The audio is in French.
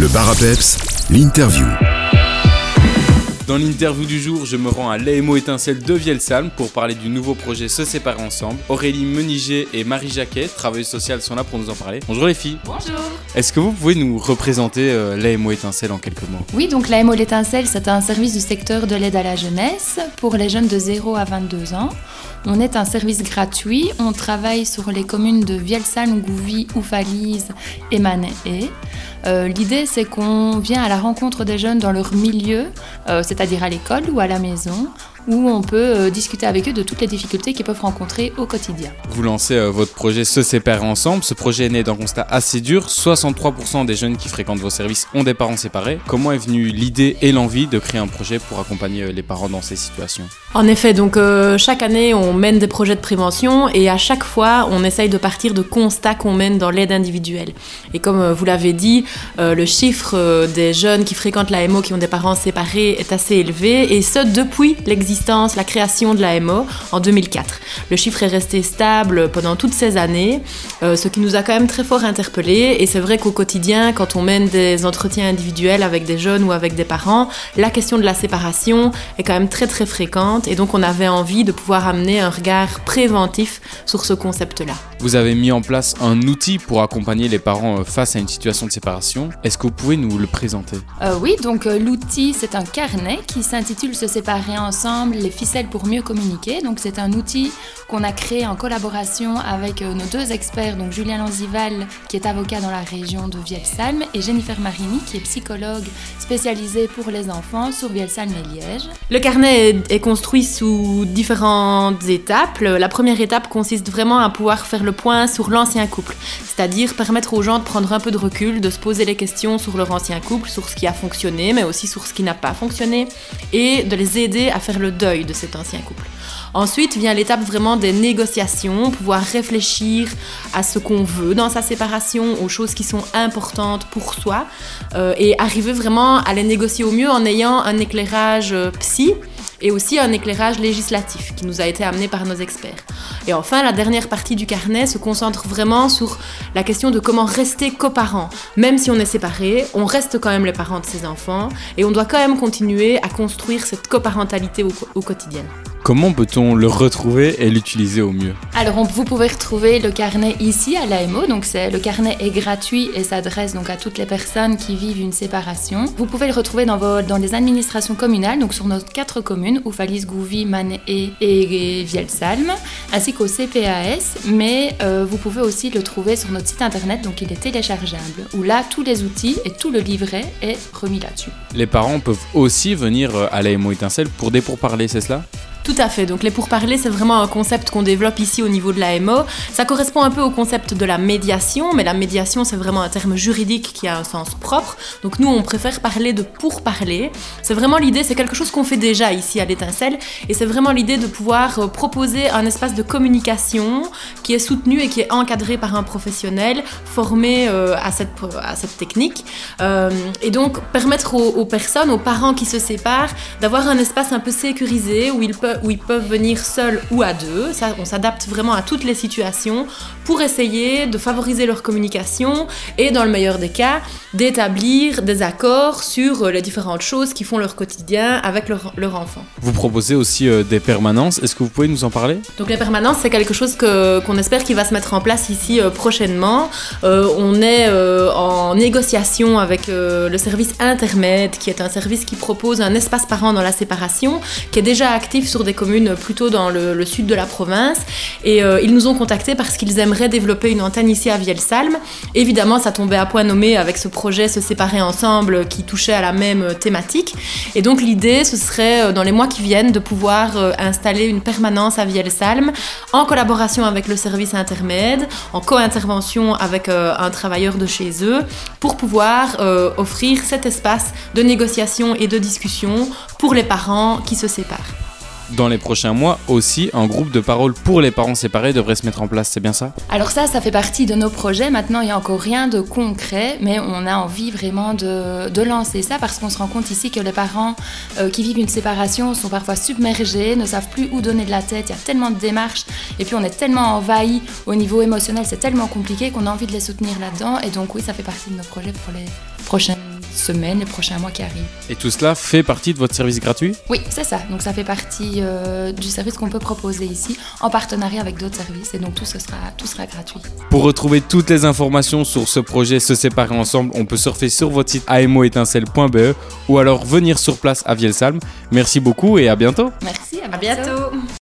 Le bar l'interview. Dans l'interview du jour, je me rends à l'AMO Étincelle de Vielsalm pour parler du nouveau projet Se séparer ensemble. Aurélie Meniger et Marie Jacquet, travailleuses sociales, sont là pour nous en parler. Bonjour les filles. Bonjour. Est-ce que vous pouvez nous représenter euh, l'AMO Étincelle en quelques mots? Oui, donc l'AMO L'Étincelle, c'est un service du secteur de l'aide à la jeunesse pour les jeunes de 0 à 22 ans. On est un service gratuit. On travaille sur les communes de Vielsalm, Gouvy, Oufalise et Manet. Euh, L'idée, c'est qu'on vient à la rencontre des jeunes dans leur milieu, euh, c'est-à-dire à l'école ou à la maison, où on peut euh, discuter avec eux de toutes les difficultés qu'ils peuvent rencontrer au quotidien. Vous lancez euh, votre projet Se séparer ensemble. Ce projet est né d'un constat assez dur. 63% des jeunes qui fréquentent vos services ont des parents séparés. Comment est venue l'idée et l'envie de créer un projet pour accompagner euh, les parents dans ces situations? En effet, donc euh, chaque année, on mène des projets de prévention et à chaque fois, on essaye de partir de constats qu'on mène dans l'aide individuelle. Et comme euh, vous l'avez dit, euh, le chiffre euh, des jeunes qui fréquentent l'AMO qui ont des parents séparés est assez élevé et ce depuis l'existence, la création de l'AMO en 2004. Le chiffre est resté stable pendant toutes ces années, euh, ce qui nous a quand même très fort interpellés. Et c'est vrai qu'au quotidien, quand on mène des entretiens individuels avec des jeunes ou avec des parents, la question de la séparation est quand même très très fréquente. Et donc on avait envie de pouvoir amener un regard préventif sur ce concept-là. Vous avez mis en place un outil pour accompagner les parents euh, face à une situation de séparation. Est-ce que vous pouvez nous le présenter? Euh, oui, donc euh, l'outil, c'est un carnet qui s'intitule Se séparer ensemble, les ficelles pour mieux communiquer. Donc c'est un outil qu'on a créé en collaboration avec euh, nos deux experts, donc Julien Lanzival, qui est avocat dans la région de Vielsalm, et Jennifer Marini, qui est psychologue spécialisée pour les enfants sur Vielsalm et Liège. Le carnet est, est construit sous différentes étapes. La première étape consiste vraiment à pouvoir faire le point sur l'ancien couple, c'est-à-dire permettre aux gens de prendre un peu de recul, de se poser les questions sur leur ancien couple, sur ce qui a fonctionné, mais aussi sur ce qui n'a pas fonctionné, et de les aider à faire le deuil de cet ancien couple. Ensuite vient l'étape vraiment des négociations, pouvoir réfléchir à ce qu'on veut dans sa séparation, aux choses qui sont importantes pour soi, euh, et arriver vraiment à les négocier au mieux en ayant un éclairage euh, psy et aussi un éclairage législatif qui nous a été amené par nos experts. Et enfin, la dernière partie du carnet se concentre vraiment sur la question de comment rester coparents. Même si on est séparés, on reste quand même les parents de ses enfants et on doit quand même continuer à construire cette coparentalité au, au quotidien. Comment peut-on le retrouver et l'utiliser au mieux Alors on- vous pouvez retrouver le carnet ici à l'AMO, donc le carnet est gratuit et s'adresse donc à toutes les personnes qui vivent une séparation. Vous pouvez le retrouver dans, vos, dans les administrations communales, donc sur nos quatre communes, Oufalise, Gouvy, Mané et, et Vielsalm, ainsi qu'au CPAS, mais euh, vous pouvez aussi le trouver sur notre site internet, donc il est téléchargeable, où là tous les outils et tout le livret est remis là-dessus. Les parents peuvent aussi venir euh, à l'AMO Étincelle pour des pourparlers, c'est cela? Tout à fait. Donc les pourparlers, c'est vraiment un concept qu'on développe ici au niveau de l'AMO. Ça correspond un peu au concept de la médiation, mais la médiation, c'est vraiment un terme juridique qui a un sens propre. Donc nous, on préfère parler de pourparler. C'est vraiment l'idée, c'est quelque chose qu'on fait déjà ici à l'étincelle, et c'est vraiment l'idée de pouvoir euh, proposer un espace de communication qui est soutenu et qui est encadré par un professionnel formé euh, à, cette, à cette technique. Euh, et donc permettre aux, aux personnes, aux parents qui se séparent, d'avoir un espace un peu sécurisé où ils peuvent, où ils peuvent venir seuls ou à deux. Ça, on s'adapte vraiment à toutes les situations pour essayer de favoriser leur communication et, dans le meilleur des cas, d'établir des accords sur euh, les différentes choses qui font leur quotidien avec leur, leur enfant. Vous proposez aussi euh, des permanences. Est-ce que vous pouvez nous en parler? Donc les permanences, c'est quelque chose qu'on espère qu'il va se mettre en place ici euh, prochainement. Euh, on est en négociation avec le service intermède, qui est un service qui propose un espace parent dans la séparation, qui est déjà actif sur des communes plutôt dans le, sud de la province. Et euh, ils nous ont contactés parce qu'ils aimeraient développer une antenne ici à Vielsalm. Évidemment, ça tombait à point nommé avec ce projet Se séparer ensemble qui touchait à la même thématique. Et donc l'idée, ce serait euh, dans les mois qui viennent de pouvoir euh, installer une permanence à Vielsalm en collaboration avec le service intermède, en co-intervention avec un travailleur de chez eux, pour pouvoir offrir cet espace de négociation et de discussion pour les parents qui se séparent. Dans les prochains mois aussi, un groupe de parole pour les parents séparés devrait se mettre en place, c'est bien ça? Alors ça, ça fait partie de nos projets. Maintenant, il n'y a encore rien de concret, mais on a envie vraiment de, de lancer ça parce qu'on se rend compte ici que les parents euh, qui vivent une séparation sont parfois submergés, ne savent plus où donner de la tête, il y a tellement de démarches, et puis on est tellement envahi au niveau émotionnel, c'est tellement compliqué qu'on a envie de les soutenir là-dedans. Et donc oui, ça fait partie de nos projets pour les prochaines semaines, les prochains mois qui arrivent. Et tout cela fait partie de votre service gratuit? Oui, c'est ça. Donc ça fait partie euh, du service qu'on peut proposer ici en partenariat avec d'autres services et donc tout, ce sera, tout sera gratuit. Pour retrouver toutes les informations sur ce projet Se séparer ensemble, on peut surfer sur votre site amoétincelle.be ou alors venir sur place à Vielsalm. Merci beaucoup et à bientôt. Merci, à À bientôt.